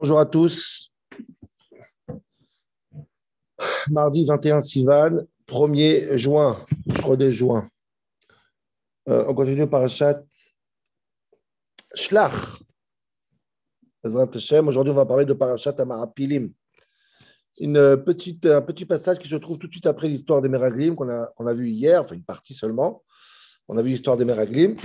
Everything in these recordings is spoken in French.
Bonjour à tous. Mardi 21 Sivan, 1er juin, 3 juin. Euh, on continue par chat. Shlach. Aujourd'hui, on va parler de Parashat Amarapilim. Une petite, un petit passage qui se trouve tout de suite après l'histoire des Meraglim qu'on a, qu'on a vu hier, enfin une partie seulement. On a vu l'histoire des Meraglim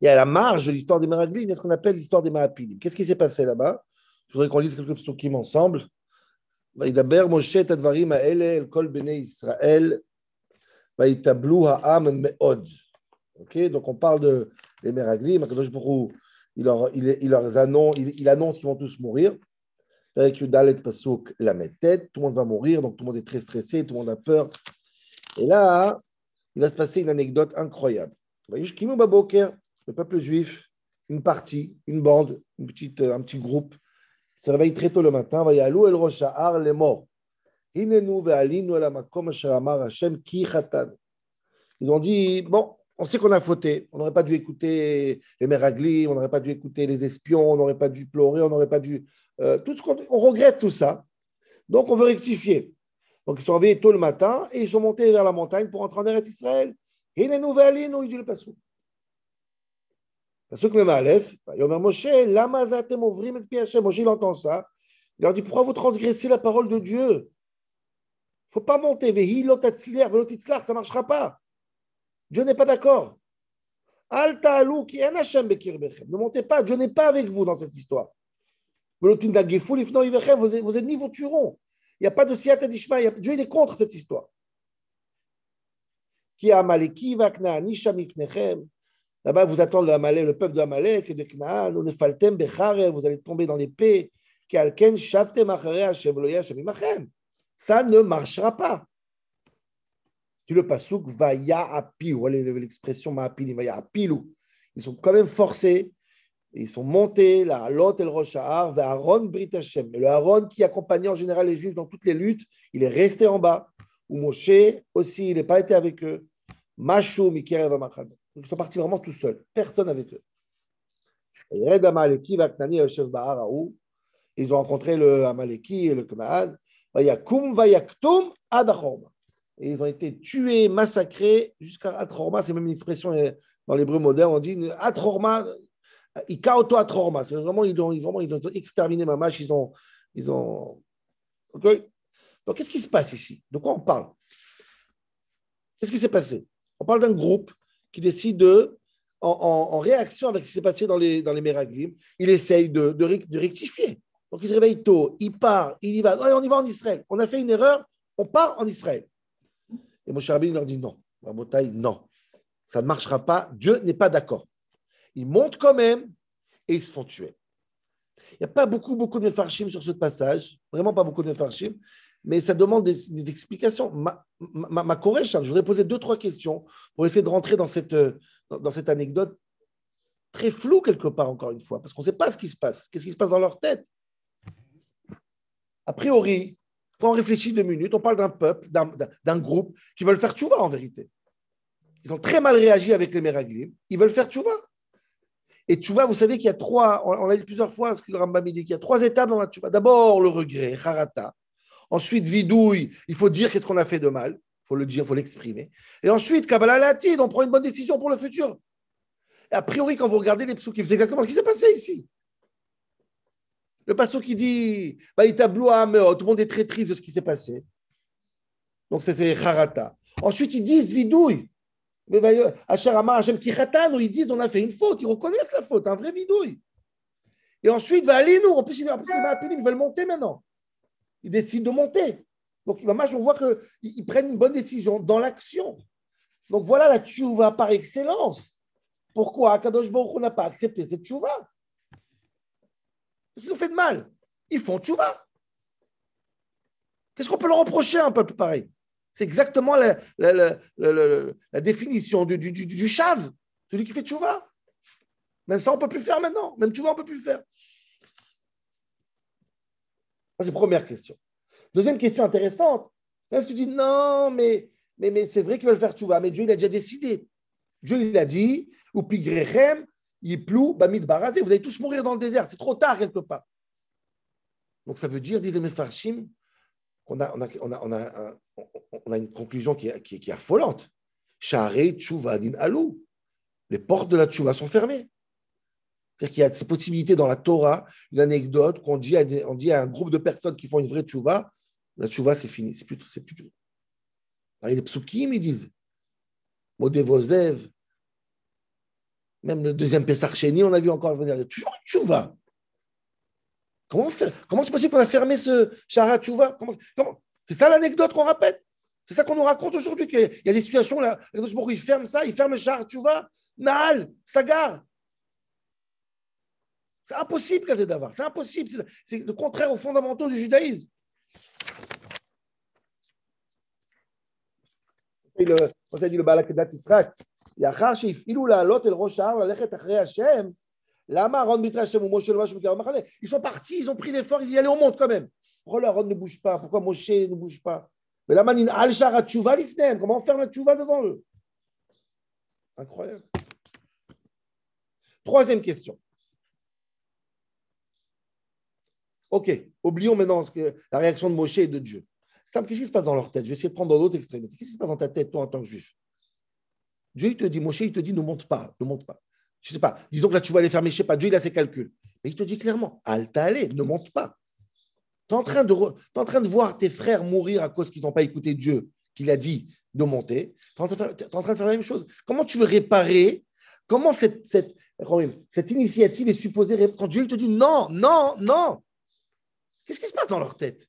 Et à la marge de l'histoire des Meraglim, il y a ce qu'on appelle l'histoire des Mahapilim. Qu'est-ce qui s'est passé là-bas Je voudrais qu'on lise quelques psukim ensemble. וידבר משה את הדברים האלה אל כל בני ישראל, ויתאבלו העם מאוד. Ok, donc on parle de les Meraglim, Akadosh Baruch il leur, il, il leur annonce, il, il annonce qu'ils vont tous mourir. Avec Yudalet Pasuk la met tête, tout le monde va mourir, donc tout le monde est très stressé, tout le monde a peur. Et là, il va se passer une anecdote incroyable. Kimu Baboker, le peuple juif, une partie, une bande, petite, un petit groupe, se réveille très tôt le matin, va yalou el rosh les morts. Ils ont dit, bon, on sait qu'on a fauté, on n'aurait pas dû écouter les Meraglim, on n'aurait pas dû écouter les espions, on n'aurait pas dû pleurer, on n'aurait pas dû... Euh, tout ce qu'on, on regrette tout ça. Donc on veut rectifier. Donc ils sont réveillés tôt le matin et ils sont montés vers la montagne pour entrer en Eretz Israël. Dit le. Pasuk même Aleph, Yomer Moshe, lama zatem ovrim et Hashem. Moshe, il entend ça. Il leur dit, pourquoi vous transgressez la parole de Dieu? Il ne faut pas monter. Vehi lotatzliar, velotitzlar, ça ne marchera pas. Dieu n'est pas d'accord. Alta alou ki en Hashem bekirbechem. Ne montez pas, Dieu n'est pas avec vous dans cette histoire. Velotinda geful ifno ivechem, vos ennemis vous tueront. Il n'y a pas de siat adishma, Dieu il est contre cette histoire. Ki amaleki vakna anisha mifnechem. Là-bas, vous attend le, le peuple de Amalek et de Knaan, vous allez tomber dans l'épée. Ça ne marchera pas. Tu le pasouk va ya'api, vous voyez l'expression ma'apili, va ya'apilou. Ils sont quand même forcés, ils sont montés, la Lot et le vers Aaron Brit Hashem. Le Aaron qui accompagnait en général les Juifs dans toutes les luttes, il est resté en bas. Ou Moshe aussi, il n'a pas été avec eux. Mashou, Mikerev Amachad. Ils sont partis vraiment tout seuls, personne avec eux. Ils ont rencontré le Amaleki et le Knaan. Et ils ont été tués, massacrés jusqu'à Atrorma. C'est même une expression dans l'hébreu moderne. On dit Atrorma, Ikaoto Atrorma. C'est vraiment, ils ont, vraiment, ils ont exterminé Mamash. Ils ont. Ils ont... Donc, qu'est-ce qui se passe ici? De quoi on parle? Qu'est-ce qui s'est passé? On parle d'un groupe qui décide de, en, réaction avec ce qui s'est passé dans les, dans il essaye de, rectifier. Donc il se réveille tôt, il part, il y va. on y va en Israël. On a fait une erreur, on part en Israël. Et Moshe Rabbeinu leur dit non. Rabotai, non. Ça ne marchera pas. Dieu n'est pas d'accord. Ils montent quand même et ils se font tuer. Il n'y a pas beaucoup, beaucoup de farshim sur ce passage. Vraiment pas beaucoup de farshim mais ça demande des, explications. Ma, ma, je voudrais poser deux, trois questions pour essayer de rentrer dans cette, dans cette anecdote très floue quelque part, encore une fois, parce qu'on ne sait pas ce qui se passe. Qu'est-ce qui se passe dans leur tête? A priori, quand on réfléchit deux minutes, on parle d'un peuple, d'un groupe qui veulent faire tchouva en vérité. Ils ont très mal réagi avec les Meraglim. Ils veulent faire tchouva. Et tchouva, vous savez qu'il y a trois, on l'a dit plusieurs fois, ce que le Rambam dit, qu'il y a trois étapes dans la tchouva. D'abord, le regret, harata. Ensuite, vidouille, il faut dire qu'est-ce qu'on a fait de mal. Il faut le dire, il faut l'exprimer. Et ensuite, Kabbalah Latid, on prend une bonne décision pour le futur. Et a priori, quand vous regardez les psoukim, c'est exactement ce qui s'est passé ici. Le pasteur qui dit bah, tout le monde est très triste de ce qui s'est passé. Donc, c'est Harata. Ensuite, ils disent vidouille. Ils disent on a fait une faute, ils reconnaissent la faute, un vrai vidouille. Et ensuite, va aller nous, en plus, ils veulent monter maintenant ils décident de monter. Donc, on voit qu'ils prennent une bonne décision dans l'action. Donc, voilà la tchouva par excellence. Pourquoi Akadosh Baruch n'a pas accepté cette tchouva? Qu'ils ont fait de mal Ils font tchouva. Qu'est-ce qu'on peut leur reprocher à un peuple pareil? C'est exactement la, définition du, du, chave, celui qui fait tchouva. Même ça, on ne peut plus faire maintenant. Même tchouva, on ne peut plus faire. C'est la première question. Deuxième question intéressante. Tu dis non, mais, mais, mais c'est vrai qu'ils veulent faire tchouva, mais Dieu il a déjà décidé. Dieu il a dit, ou pigrechem, il plou, bamid barazé, vous allez tous mourir dans le désert, c'est trop tard quelque part. Donc ça veut dire, disent les qu'on a, on a, on a, on a, on a une conclusion qui est, qui, qui est affolante. Share Tchouva Din Alou. Les portes de la Tchouva sont fermées. C'est-à-dire qu'il y a ces possibilités dans la Torah, une anecdote qu'on dit, à, dit à un groupe de personnes qui font une vraie Tchouva, la Tchouva c'est fini, c'est plus, c'est plus. Alors, des psukim, ils disent, Modevozev, même le deuxième Pessar Chéni, on a vu encore il y a toujours une Tchouva. Comment Comment c'est possible qu'on a fermé ce Shara Tchouva? Comment, C'est ça l'anecdote qu'on répète? C'est ça qu'on nous raconte aujourd'hui, qu'il y a des situations là, il ferme ça, il ferme le tu vois, Naal, Sagar. C'est impossible, d'avoir. c'est impossible. C'est le contraire aux fondamentaux du judaïsme. Le, on dit le Balakedat Yitzhak, לאחר שהפעילו לעלות אל ראש ההר ללכת אחרי השם, למה אהרון מתרא השם ומשה לבש בקרב המחנה? Ils sont partis, ils ont pris l'effort, ils y allaient, on monte quand même. Pourquoi Aaron ne bouge pas Pourquoi Moshe ne bouge pas mais la manine al tchouva lifnem. Comment faire la tchouva devant eux Incroyable. Troisième question. Ok, oublions maintenant la réaction de Moshe et de Dieu. Qu'est-ce qui se passe dans leur tête? Je vais essayer de prendre dans l'autre extrémité. Qu'est-ce qui se passe dans ta tête, toi, en tant que juif? Dieu, il te dit, Moshe, il te dit, ne monte pas, ne monte pas. Je ne sais pas, disons que là, tu vas aller fermer, je ne sais pas, Dieu, il a ses calculs. Mais il te dit clairement, alta allez, ne monte pas. Tu es, en train de voir tes frères mourir à cause qu'ils n'ont pas écouté Dieu, qu'il a dit de monter. Tu es, en train de faire la même chose. Comment tu veux réparer? Comment cette, cette, initiative est supposée Quand Dieu te dit non, non, non, qu'est-ce qui se passe dans leur tête?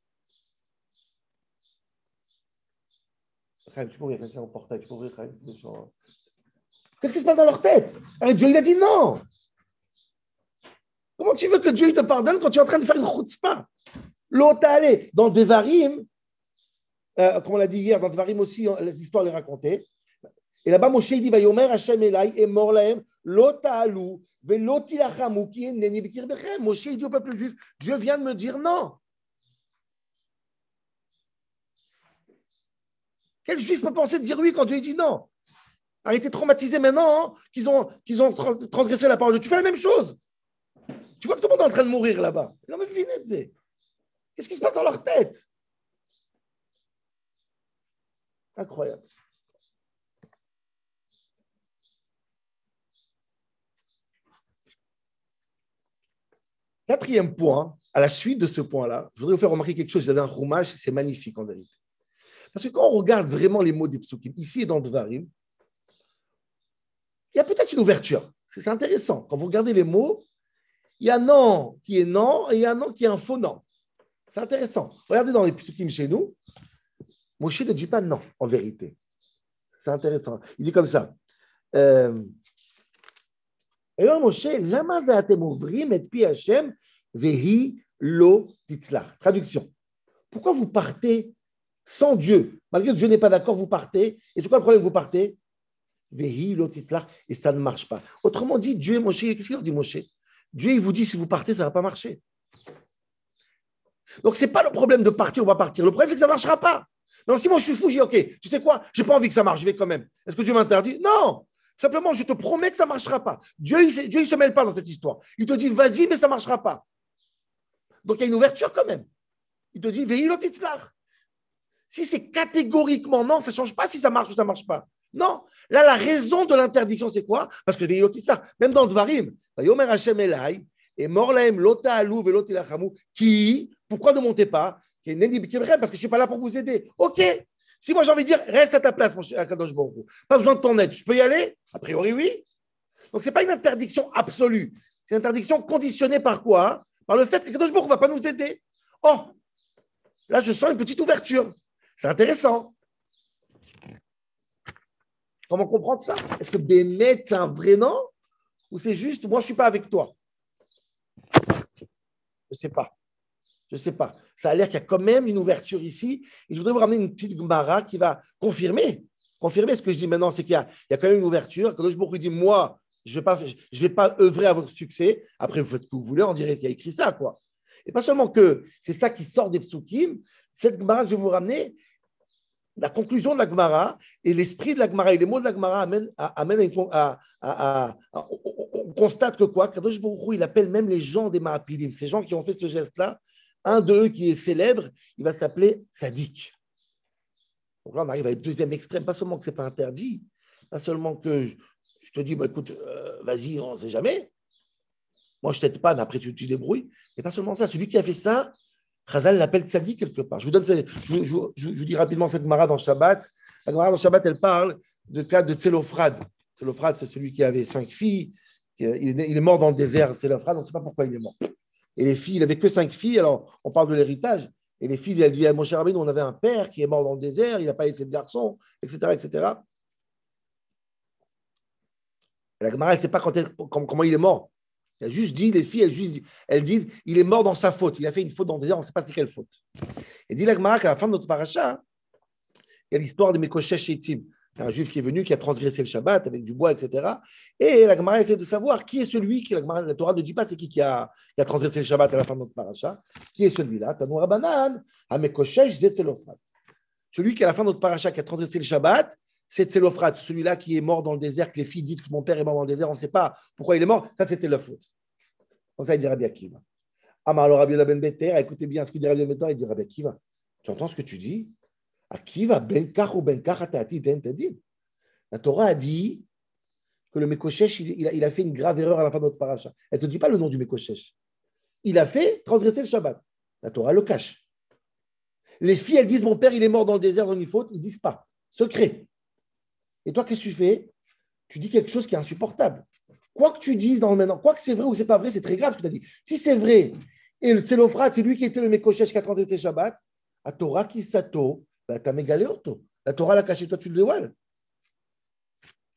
Qu'est-ce qui se passe dans leur tête? Dieu, il a dit non. Comment tu veux que Dieu te pardonne quand tu es en train de faire une chutzpah? L'autre allé dans Devarim, euh, comme on l'a dit hier, dans Devarim aussi, l'histoire est racontée. Et là-bas, Moshe dit Vayomer Hashem Elai et mort lahem, Moshe dit au peuple juif Dieu vient de me dire non. Quel juif peut penser dire oui quand Dieu dit non? Arrêtez traumatisé maintenant hein, qu'ils ont, qu'ils ont transgressé la parole de Dieu. Tu fais la même chose. Tu vois que tout le monde est en train de mourir là-bas. Qu'est-ce qui se passe dans leur tête? Incroyable. Quatrième point, à la suite de ce point-là, je voudrais vous faire remarquer quelque chose. J'avais un roumage, c'est magnifique en vérité. Parce que quand on regarde vraiment les mots des psukim, ici et dans Dvarim, il y a peut-être une ouverture. C'est intéressant. Quand vous regardez les mots, il y a non qui est non et il y a non qui est un faux non. C'est intéressant. Regardez dans les psukim chez nous, Moshe ne dit pas non, en vérité. C'est intéressant. Il dit comme ça. Euh, et alors Moshe, lama ouvrim et pi Hashem vehi lo titzlach. Traduction. Pourquoi vous partez sans Dieu? Malgré que Dieu n'est pas d'accord, vous partez. Et c'est quoi le problème Vous partez? Vehi lo titzlach et ça ne marche pas. Autrement dit, Dieu Moshe, qu'est-ce qu'il leur dit Moshe? Dieu, il vous dit si vous partez, ça ne va pas marcher. Donc, ce n'est pas le problème de partir ou pas partir. Le problème, c'est que ça ne marchera pas. Donc, si moi je suis fou, je dis OK, tu sais quoi, je n'ai pas envie que ça marche, je vais quand même. Est-ce que Dieu m'interdit? Non. Simplement, je te promets que ça ne marchera pas. Dieu, il ne se mêle pas dans cette histoire. Il te dit vas-y, mais ça ne marchera pas. Donc, il y a une ouverture quand même. Il te dit veille Si c'est catégoriquement non, ça ne change pas si ça marche ou ça ne marche pas. Non. Là, la raison de l'interdiction, c'est quoi? Parce que même dans Dvarim, Yomer Hashem Elai, et Morlaem Lota Alou qui pourquoi ne montez pas? Parce que je ne suis pas là pour vous aider. Ok. Si moi j'ai envie de dire, reste à ta place, mon cher Akadosh Pas besoin de ton aide. Je peux y aller? A priori, oui. Donc, ce n'est pas une interdiction absolue. C'est une interdiction conditionnée par quoi? Par le fait que Kadosh ne va pas nous aider. Oh, là, je sens une petite ouverture. C'est intéressant. Comment comprendre ça? Est-ce que Bémet, c'est un vrai nom? Ou c'est juste, moi, je ne suis pas avec toi? Je ne sais pas. Je ne sais pas. Ça a l'air qu'il y a quand même une ouverture ici. Et je voudrais vous ramener une petite Gemara qui va confirmer. Confirmer ce que je dis maintenant, c'est qu'il y, a, quand même une ouverture. Quand je dis, moi, je ne vais, pas, je vais pas œuvrer à votre succès. Après, vous faites ce que vous voulez, on dirait qu'il y a écrit ça. quoi. Et pas seulement que c'est ça qui sort des psukim, cette Gemara que je vais vous ramener, la conclusion de la Gemara et l'esprit de la Gemara et les mots de la Gemara amènent, à, à, on constate que quoi? Kadosh Baruch il appelle même les gens des Maapilim, ces gens qui ont fait ce geste-là, un d'eux qui est célèbre, il va s'appeler Sadik. Donc là, on arrive à un deuxième extrême. Pas seulement que ce n'est pas interdit, pas seulement que je te dis, bah, écoute, euh, vas-y, on ne sait jamais. Moi, je ne t'aide pas, mais après, tu, te débrouilles. Et pas seulement ça, celui qui a fait ça, Khazal l'appelle Tzadi quelque part. Je vous, donne, je, vous dis rapidement cette Mara dans Shabbat. La Mara dans Shabbat, elle parle de cas de Tselophrad. Tselophrad, c'est celui qui avait cinq filles. Il est, mort dans le désert, Tselophrad, on ne sait pas pourquoi il est mort. Et les filles, il n'avait que cinq filles, alors on parle de l'héritage. Et les filles, elles disent, mon cher Rabbi, on avait un père qui est mort dans le désert, il n'a pas laissé de garçon, etc. etc. la Gemara, elle ne sait pas comment il est mort. Elle juste dit, les filles, elles, juste, elles disent, il est mort dans sa faute. Il a fait une faute dans le désert, on ne sait pas c'est quelle faute. Et dit la Gemara qu'à la fin de notre paracha, il y a l'histoire de Mekoshesh Shetim un juif qui est venu, qui a transgressé le Shabbat avec du bois, etc. Et la Gemara essaie de savoir qui est celui qui, la, Torah ne dit pas c'est qui qui a, transgressé le Shabbat à la fin de notre paracha. Qui est celui-là? Tanoura Banan, Amekoshesh Zetzelofrat. Celui qui, à la fin de notre paracha, qui a transgressé le Shabbat, c'est Tzelofrat, celui-là qui est mort dans le désert, que les filles disent que mon père est mort dans le désert, on ne sait pas pourquoi il est mort. Ça, c'était la faute. Comme ça, il dit Rabbi Akiva. Amar Rabbi Ben Beter, écoutez bien ce qu'il dit Rabbi Ben Beter, il dit Rabbi Akiva, tu entends ce que tu dis? Akiva ben kach ou ben La Torah a dit que le Mekoshesh, il, a, fait une grave erreur à la fin de notre paracha. Elle ne te dit pas le nom du Mekoshesh. Il a fait transgresser le Shabbat. La Torah le cache. Les filles, elles disent Mon père, il est mort dans le désert dans une faute. Ils disent pas. Secret. Et toi, qu'est-ce que tu fais? Tu dis quelque chose qui est insupportable. Quoi que tu dises dans le maintenant, quoi que c'est vrai ou c'est pas vrai, c'est très grave ce que tu as dit. Si c'est vrai, et le c'est lui qui était le Mekoshesh qui a transgressé le Shabbat, à Torah qui as mégalé auto. La caché, toi tu le dévoiles.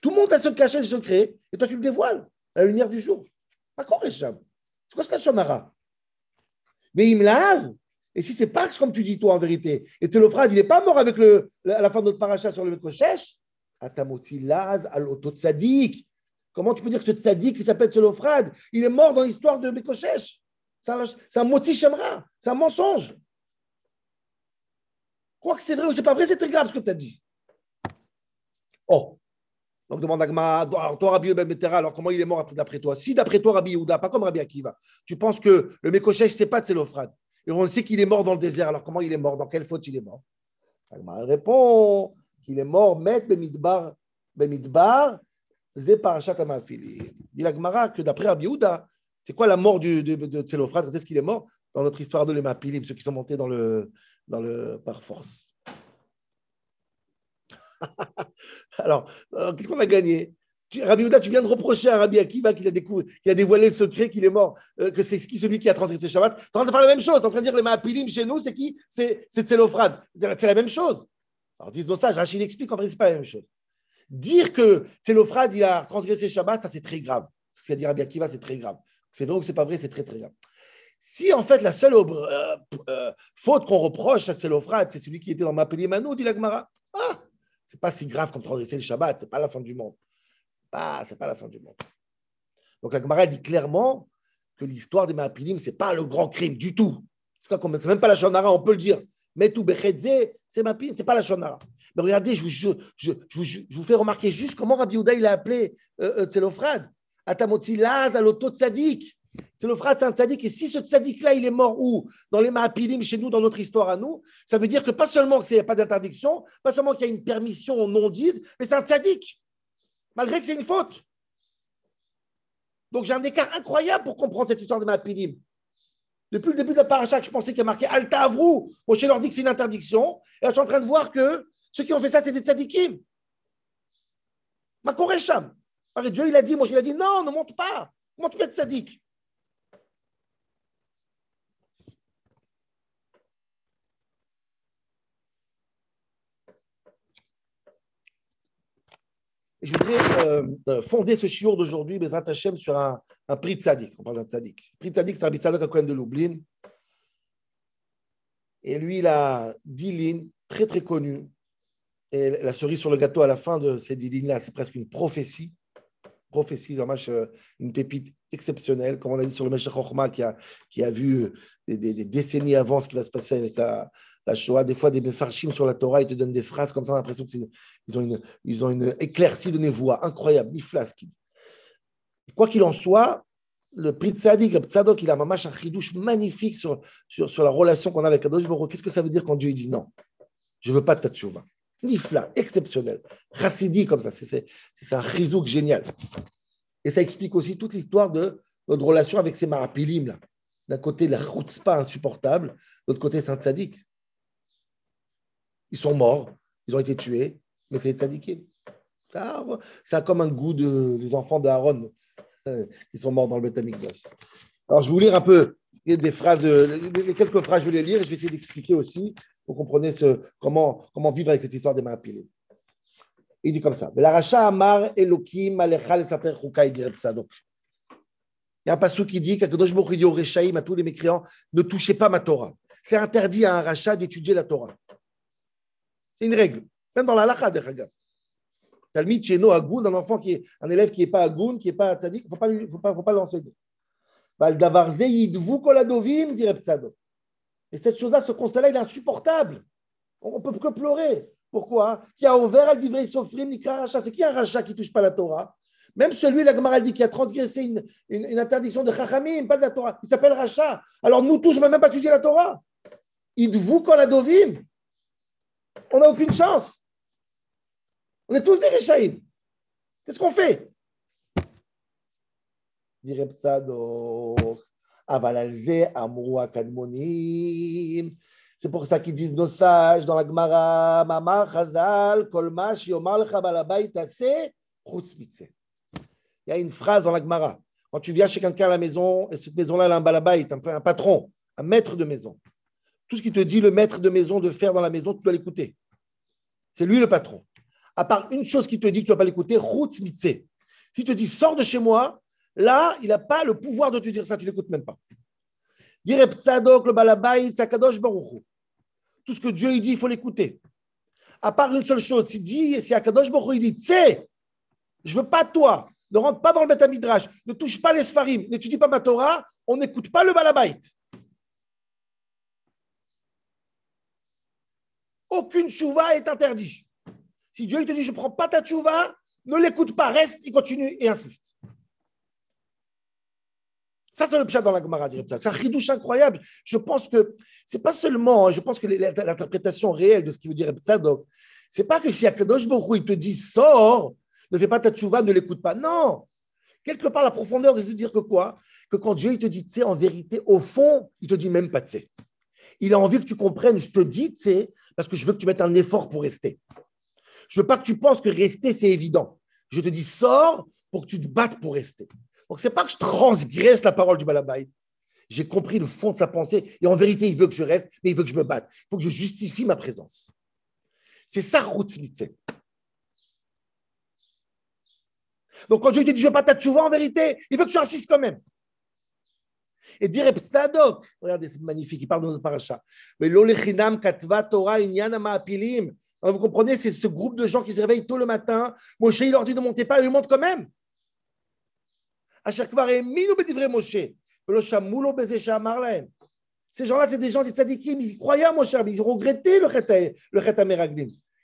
Tout le monde a se cacher le secret, et toi tu le dévoiles à la lumière du jour. Pas C'est quoi cette shonara Mais il me lave. Et si c'est pas comme tu dis toi en vérité, et Tselophrad, il n'est pas mort avec à la fin de notre paracha sur le Mekoshesh, Atamoti Laz al. Comment tu peux dire que ce tzadik qui s'appelle Tselophrad, il est mort dans l'histoire de Mekoshesh C'est un moti shemra, c'est un mensonge. Quoi que c'est vrai ou c'est pas vrai, c'est très grave ce que tu as dit. Oh. Donc demande Agma, toi Rabbi Ben alors comment il est mort d'après toi? Si d'après toi Rabbi Yehuda, pas comme Rabbi Akiva, tu penses que le Mekoshesh, c'est pas Tselophrad. Et on sait qu'il est mort dans le désert, alors comment il est mort? Dans quelle faute il est mort? Agma répond qu'il est mort, Met Bemidbar, Bemidbar, Zeparachat Amafili. Dit l'Agmara que d'après Rabbi Yehuda, c'est quoi la mort de, de, de est-ce qu'il est mort? Dans notre histoire de l'Emapilim, ceux qui sont montés dans le, dans le, par force. Alors, euh, qu'est-ce qu'on a gagné? Rabbi Ouda, tu viens de reprocher à Rabbi Akiva qu'il a, a dévoilé le secret, qu'il est mort, euh, que c'est qui celui qui a transgressé Shabbat. Tu es en train de faire la même chose. Tu es en train de dire les Maapilim chez nous, c'est qui? C'est Tselophrad. C'est la même chose. Alors, disent ça, Rachid explique en principe, c'est pas la même chose. Dire que Tselophrad, il a transgressé Shabbat, ça c'est très grave. Ce qu'a dit Rabbi Akiva, c'est très grave. C'est vrai ou c'est pas vrai, c'est très très grave. Si en fait la seule euh, euh, faute qu'on reproche à Tselophrad, c'est celui qui était dans ma Manou, dit l'Agmara, ah, c'est pas si grave comme transgresser le Shabbat, c'est pas la fin du monde. Ah, c'est pas la fin du monde. Donc l'Agmara dit clairement que l'histoire des Maapilim, c'est pas le grand crime du tout. C'est même pas la Shonara, on peut le dire. Mais tout c'est Maapilim, c'est pas la Shonara. Mais regardez, je vous, fais remarquer juste comment Rabbi Ouda il a appelé euh, Tselophrad. Atamotzi Laz, Aloto Tzadik. C'est le frère un tzaddik. Et si ce tzaddik-là, il est mort où? Dans les Mahapilim, chez nous, dans notre histoire à nous, ça veut dire que pas seulement qu'il n'y a pas d'interdiction, pas seulement qu'il y a une permission non dise, mais c'est un tzaddik, malgré que c'est une faute. Donc j'ai un écart incroyable pour comprendre cette histoire de Mahapilim. Depuis le début de la paracha, je pensais qu'il y a marqué Alta Avrou. Moi, je leur dis que c'est une interdiction. Et là, je suis en train de voir que ceux qui ont fait ça, c'est des tzaddikim. Makoresham. Dieu, il a dit, moi, il a dit, non, ne monte pas. Comment tu peux être tzaddik je voudrais euh, euh, fonder ce chiour d'aujourd'hui, Bezrat Hashem, sur un, un prix de Tzadik. On parle d'un Tzadik. Prix de Tzadik, c'est un Tzadik à Cohen de Lublin. Et lui, il a dix lignes très, très connues. Et la cerise sur le gâteau à la fin de ces dix lignes-là, c'est presque une prophétie. Prophétie, euh, une pépite exceptionnelle, comme on a dit sur le Meshach Chochma, qui a, qui a vu des, des, décennies avant ce qui va se passer avec la, la Shoah, des fois des mefarchim sur la Torah, ils te donnent des phrases comme ça, on a l'impression qu'ils ont une, ils ont une éclaircie de voix incroyable, ni flasque. Quoi qu'il en soit, le prix Tzadik, le Tzadok, il a un chidouche magnifique sur, sur, sur la relation qu'on a avec Kadosh Qu'est-ce que ça veut dire quand Dieu dit non? Je ne veux pas de ta tchouva. Nifla, exceptionnel. Chassidi comme ça, c'est un chizouk génial. Et ça explique aussi toute l'histoire de notre relation avec ces marapilim là. D'un côté, la chutzpah insupportable, de l'autre côté, c'est un tzaddik. Ils sont morts, ils ont été tués, mais c'est des tzaddikim. Ça, a comme un goût de, des enfants d'Aaron euh, qui sont morts dans le Beth Alors, je vais vous lire un peu des phrases, quelques phrases, je vais les lire et je vais essayer d'expliquer aussi pour comprendre ce, comment, comment vivre avec cette histoire des Mahapilim. Il dit comme ça amar Elokim donc. Il y a un passage qui dit Baruch dit au Rechaïm, à tous les mécréants, ne touchez pas ma Torah. C'est interdit à un rachat d'étudier la Torah. C'est une règle, même dans la lacha, Talmid Talmid Cheno Agoun, un enfant qui est un élève qui n'est pas Agoun, qui n'est pas Tzadik, il ne faut pas, faut pas, faut pas l'enseigner. koladovim, dirait Psado. Et cette chose-là, ce constat-là, il est insupportable. On ne peut que pleurer. Pourquoi? Qui a ouvert al divrei sofrim nikra rachat. C'est qui un rachat qui ne touche pas la Torah? Même celui, la Gemara dit, qui a transgressé une, interdiction de chachamim, pas de la Torah. Il s'appelle rachat. Alors nous tous, on ne même pas étudié la Torah. Idvu koladovim? On n'a aucune chance. On est tous des Réchaïm. Qu'est-ce qu'on fait? C'est pour ça qu'ils disent nos sages dans la Gemara, Il y a une phrase dans la Gemara. Quand tu viens chez quelqu'un à la maison, et cette maison-là, elle a un balabait, un patron, un maître de maison. Tout ce qui te dit le maître de maison de faire dans la maison, tu dois l'écouter. C'est lui le patron. À part une chose qui te dit que tu ne dois pas l'écouter, S'il te dit sors de chez moi, Là, il n'a pas le pouvoir de te dire ça, tu ne l'écoutes même pas. Dire le. Tout ce que Dieu dit, il faut l'écouter. À part une seule chose, s'il dit, si Akadosh Baruch il dit, sais, je veux pas toi, ne rentre pas dans le Beth Midrash, ne touche pas les Sfarim, n'étudie pas ma Torah, on n'écoute pas le balabait. Aucune chouva est interdite. Si Dieu te dit, je ne prends pas ta chouva, ne l'écoute pas, reste, il continue et insiste. Ça, c'est le pshat dans la Gemara, C'est un chidouche incroyable. Je pense que c'est pas seulement, hein, je pense que l'interprétation réelle de ce qui veut dire ce c'est pas que si Akadosh Baruch il te dit sors, ne fais pas ta tchouva, ne l'écoute pas. Non. Quelque part, la profondeur, c'est de dire que quoi? Que quand Dieu il te dit tu sais, en vérité, au fond, il te dit même pas tu sais. Il a envie que tu comprennes, je te dis tu parce que je veux que tu mettes un effort pour rester. Je veux pas que tu penses que rester, c'est évident. Je te dis sors pour que tu te battes pour rester. Donc, ce n'est pas que je transgresse la parole du Balabait. J'ai compris le fond de sa pensée. Et en vérité, il veut que je reste, mais il veut que je me batte. Il faut que je justifie ma présence. C'est ça, Rutzmitze. Donc, quand Dieu te dit, je ne veux pas t'atchouver en vérité, il veut que tu insistes quand même. Et dire Sadok, regardez, c'est magnifique, il parle de notre paracha. Mais l'olechinam katva Torah inyanama apilim. Vous comprenez, c'est ce groupe de gens qui se réveillent tôt le matin. Moshe, il leur dit de monter pas, il monte quand même. Ces gens-là, c'est des gens des tzadikim, ils croyaient à Moshe ils regretté le chet, le.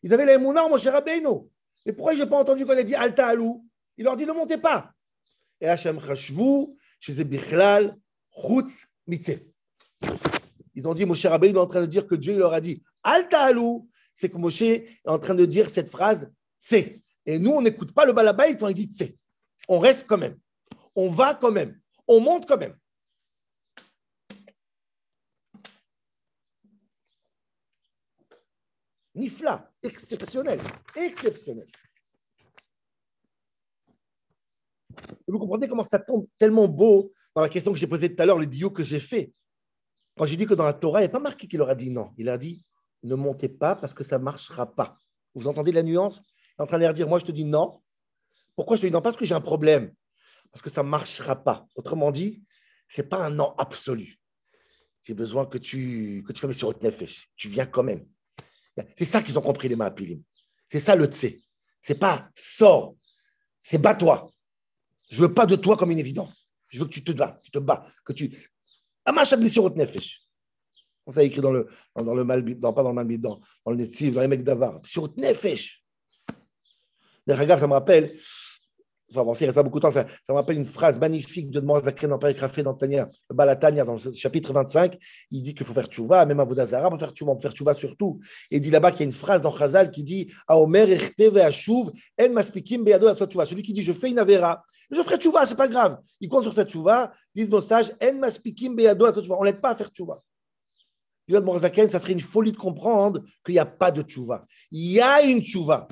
Ils avaient les mounars Moshe Rabbeinu. Mais pourquoi je n'ai pas entendu qu'on ait dit Alta Alou? Il leur dit ne montez pas. Et Hachem Chashvu, chez Bichlal, Ils ont dit Moshe Rabbeinu est en train de dire que Dieu il leur a dit Alta Alou. C'est que Moshe est en train de dire cette phrase Tse. Et nous, on n'écoute pas le balabay quand il dit Tse. On reste quand même on va quand même, on monte quand même. Nifla, exceptionnel, exceptionnel. Vous comprenez comment ça tombe tellement beau dans la question que j'ai posée tout à l'heure, le dio que j'ai fait. Quand j'ai dit que dans la Torah, il n'y a pas marqué qu'il aurait dit non. Il a dit ne montez pas parce que ça ne marchera pas. Vous entendez la nuance? Il est en train de leur dire moi, je te dis non. Pourquoi je te dis non? Parce que j'ai un problème parce que ça ne marchera pas. Autrement dit, ce n'est pas un non absolu. J'ai besoin que tu, que tu fasses sur votre nefesh. Tu viens quand même. C'est ça qu'ils ont compris, les Mahapilim. C'est ça le tse. C'est pas sors, c'est bats-toi. Je veux pas de toi comme une évidence. Je veux que tu te bats, tu te bats, que tu. Amachat sur votre nefesh. On s'est écrit dans le, dans, le mal, dans, pas dans le mal, dans, le Netziv, dans les mecs d'Avar. Votre nefesh. D'ailleurs, ça me rappelle, enfin bon, il reste pas beaucoup de temps, ça, me rappelle une phrase magnifique de Zakren dans Père dans Tania, Balatania, dans le chapitre 25. Il dit qu'il faut faire tchouva, même à Vodazara, on faire tchouva, on faire tchouva surtout. Et il dit là-bas qu'il y a une phrase dans Chazal qui dit Aomer echte ve'ashuv en maspikim beyado asot tchouva. Celui qui dit je fais une avera, je ferai tchouva, c'est pas grave. Il compte sur cette tchouva, disent nos sages en maspikim beyado asot tchouva. On l'aide pas à faire tchouva. Zaken, ça serait une folie de comprendre qu'il n'y a pas de tchouva. Il y a une tchouva.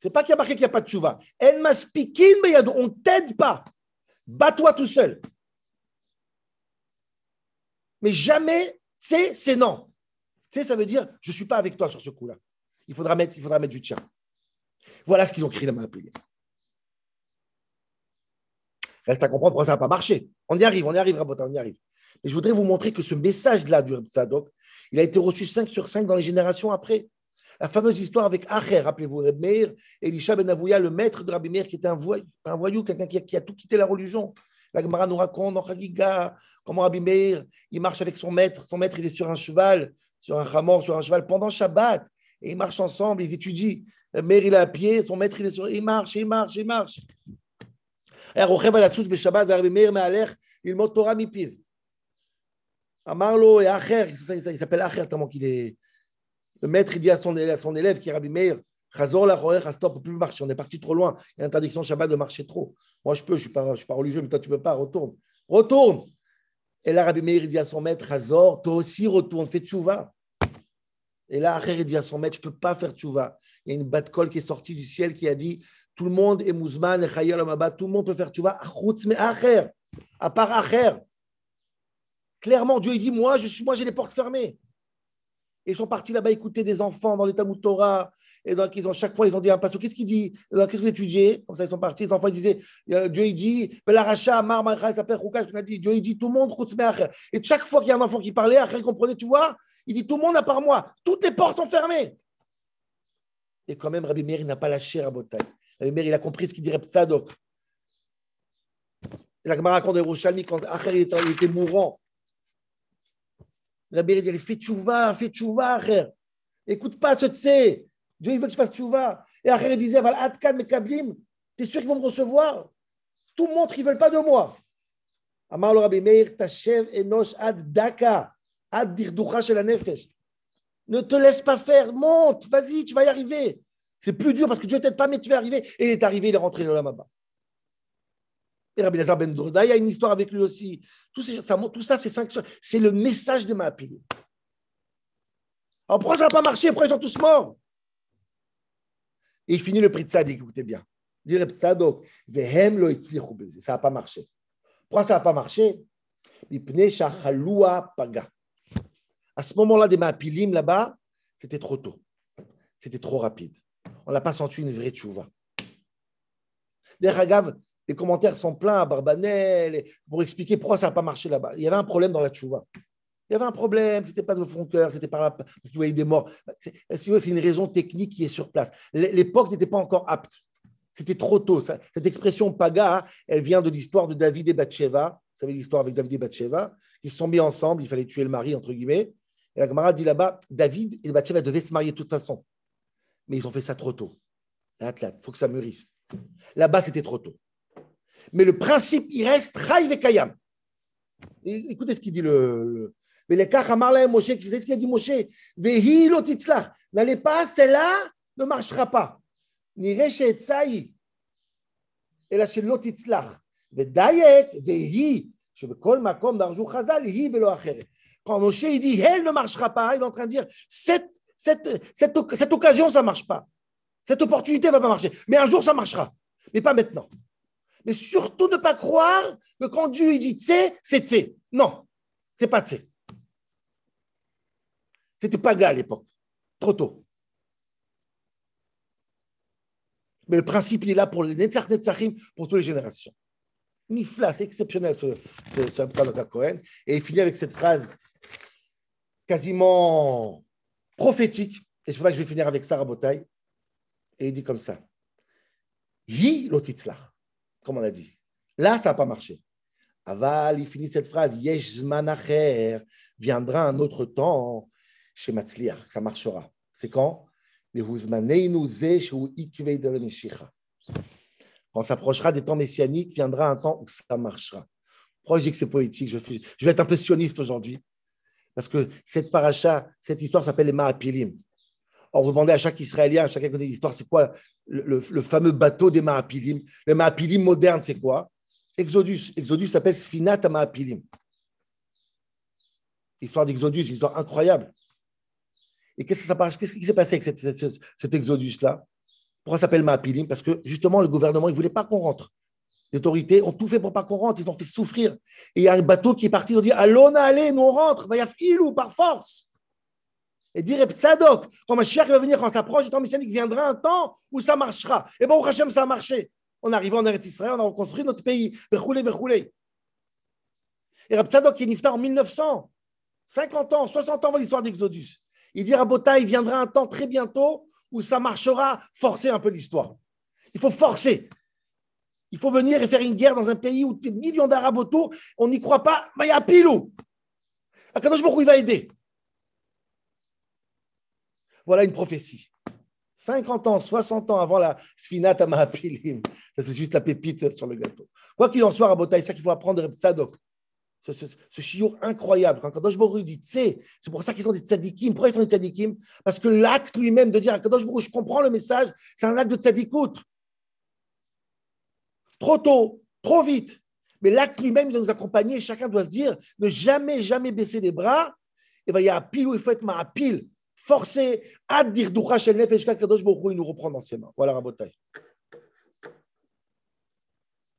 C'est pas qu'il y a marqué qu'il n'y a pas de tchouva. En maspikin on ne t'aide pas. Bats-toi tout seul. Mais jamais, c'est, c'est non. Tu ça veut dire, je ne suis pas avec toi sur ce coup-là. Il faudra mettre, il faudra mettre du tien. Voilà ce qu'ils ont crié dans ma prière. Reste à comprendre pourquoi ça n'a pas marché. On y arrive, on y arrive, Rabota, on y arrive. Mais je voudrais vous montrer que ce message-là du Sadok, il a été reçu 5 sur 5 dans les générations après. La fameuse histoire avec Acher, rappelez-vous, Rabbi Meir, Elisha Ben Avouya, le maître de Rabbi Meir, qui était un voyou, quelqu'un qui, a tout quitté la religion. La Gemara nous raconte dans Chagiga comment Rabbi Meir, il marche avec son maître. Son maître, il est sur un cheval, sur un ramor, sur un cheval pendant Shabbat. Et ils marchent ensemble, ils étudient. Meir, il est à pied, son maître, il est sur. Il marche, il marche, il marche. Il monte Torah mipiv. Amarlo et Acher, il s'appelle Acher tellement qu'il est le maître, dit à son, élève, qui est Rabbi Meir, Chazor la stop, plus marcher, on est parti trop loin. Il y a interdiction Shabbat de marcher trop. Moi, je peux, je ne suis, pas, religieux, mais toi, tu ne peux pas, retourne. Retourne Et là, Rabbi Meir, dit à son maître, Chazor, toi aussi, retourne, fais tchouva. Et là, Acher, il dit à son maître, je ne peux pas faire tchouva. Il y a une batte colle qui est sortie du ciel qui a dit, tout le monde est mouzman, et tout le monde peut faire tchouva, mais Acher, à part Acher. Clairement, Dieu, il dit, moi, je suis, moi, j'ai les portes fermées ils sont partis là-bas écouter des enfants dans les Talmud. Et donc, ils ont, chaque fois, ils ont dit un passage. Qu'est-ce qu'il dit? Qu'est-ce que vous étudiez? Comme ça, ils sont partis. Les enfants, ils disaient Dieu, il dit Belaracha, Mar, Mar, s'appelle Roukash. a dit Dieu, il dit tout le monde, Et chaque fois qu'il y a un enfant qui parlait, Acher comprenait, tu vois Il dit tout le monde à part moi. Toutes les portes sont fermées. Et quand même, Rabbi Meir, il n'a pas lâché Rabotai. Rabbi Meir, il a compris ce qu'il dirait Tzadok. La Gemara raconte de quand Acher était mourant, Rabbi dit, fais tchouva, fais tchouva, frère. Écoute pas ce tsé. Dieu, il veut que tu fasses tchouva. Et Acher disait, Atkan Mekablim, t'es sûr qu'ils vont me recevoir? Tout montre qu'ils ne veulent pas de moi. Amar le Rabbi Meir, Tashev Enosh Ad Daka, Ad Dirducha Shel Nefesh. Ne te laisse pas faire, monte, vas-y, tu vas y arriver. C'est plus dur parce que Dieu t'aide pas, mais tu vas arriver. Et il est arrivé, il est rentré Maba. Et Rabbi Lazar Ben il y a une histoire avec lui aussi. Tout, ça, c'est le message de ma pile. Alors pourquoi ça n'a pas marché? Pourquoi ils sont tous morts? Et il finit le prix de ça, écoutez bien. Ça n'a pas marché. Pourquoi ça n'a pas marché? À ce moment-là, des Maapilim, là-bas, c'était trop tôt. C'était trop rapide. On n'a pas senti une vraie tchouva. D'ailleurs, les commentaires sont pleins à Barbanel pour expliquer pourquoi ça n'a pas marché là-bas. Il y avait un problème dans la tchouva. Il y avait un problème, c'était pas de fond cœur, c'était par là, parce qu'il voyait des morts. C'est une raison technique qui est sur place. L'époque n'était pas encore apte. C'était trop tôt. Cette expression paga, elle vient de l'histoire de David et Bathsheba. Vous savez l'histoire avec David et Bathsheba. Ils se sont mis ensemble, il fallait tuer le mari, entre guillemets. Et la camarade dit là-bas, David et Bathsheba devaient se marier de toute façon. Mais ils ont fait ça trop tôt. Il faut que ça mûrisse. Là-bas, c'était trop tôt. Mais le principe, il reste Raï Kayam. Écoutez ce qu'il dit le. Mais les Moshe, vous savez ce qu'il a dit Moshe? Vehi N'allez pas, celle-là ne marchera pas. Nire. Et là, chez Lotitzlach. Vehi. Quand Moshe il dit elle ne marchera pas, il est en train de dire cette, cette, cette, cette occasion ça ne marche pas, cette opportunité ne va pas marcher, mais un jour ça marchera, mais pas maintenant. Mais surtout ne pas croire que quand Dieu dit tse, c'est tse. Non, c'est pas tse. C'était pas gars à l'époque. Trop tôt. Mais le principe, il est là pour les Netzach Netzachim, pour toutes les générations. Nifla, c'est exceptionnel ce, ce, ce. Et il finit avec cette phrase quasiment prophétique. Et c'est pour ça que je vais finir avec Sarah Botaï. Et il dit comme ça. Hi lotitzlach comme on a dit. Là, ça n'a pas marché. Aval, il finit cette phrase, Yesh viendra un autre temps chez Matzliach, ça marchera. C'est quand? Quand on s'approchera des temps messianiques, viendra un temps où ça marchera. Pourquoi je dis que c'est poétique? Je, vais être un peu sioniste aujourd'hui. Parce que cette paracha, cette histoire s'appelle les Maapilim. Or, vous demandez à chaque Israélien, à chacun qui connaît l'histoire, c'est quoi le, fameux bateau des Maapilim Le Maapilim moderne, c'est quoi? Exodus. Exodus s'appelle Sfinat Maapilim. L'histoire d'Exodus, une histoire incroyable. Et qu'est-ce qui s'est passé avec cet Exodus-là? Pourquoi ça s'appelle Maapilim Parce que justement, le gouvernement, il ne voulait pas qu'on rentre. Les autorités ont tout fait pour pas qu'on rentre, ils ont fait souffrir. Et il y a un bateau qui est parti, ils ont dit Allons, allez, on rentre, va y ou par force. Et dire Tzadok, quand Mashiach va venir, quand ça s'approche du temps messianique, viendra un temps où ça marchera. Et bon, Hachem, ça a marché. On est arrivé en Eretz Israël, on a reconstruit notre pays. Verroulé, verroulé. Et Tzadok qui est niftar en 1900, 50 ans, 60 ans avant l'histoire d'Exodus. Il dit Rabota, il viendra un temps très bientôt où ça marchera, forcer un peu l'histoire. Il faut forcer. Il faut venir et faire une guerre dans un pays où des millions d'Arabes autour, on n'y croit pas, mais il y a pilou. Akadosh il va aider. Voilà une prophétie. 50 ans, 60 ans avant la Sfinat Amahapilim. Ça, c'est juste la pépite sur le gâteau. Quoi qu'il en soit, Rabotai, c'est ça qu'il faut apprendre Tzadok. Ce, ce, ce chiour incroyable. Quand Kadosh Baruch dit c'est pour ça qu'ils sont des tzadikim. Pourquoi ils sont des tzadikim Parce que l'acte lui-même de dire à Kadosh Baruch, je comprends le message, c'est un acte de tzadikout. Trop tôt, trop vite. Mais l'acte lui-même doit nous accompagner. Chacun doit se dire ne jamais, jamais baisser les bras. Et bien, il y a pile où il faut être ma. Forcé à dire Doucha Shel Nefesh Kadosh Baruch il nous reprend dans ses mains. Voilà, Rabotai.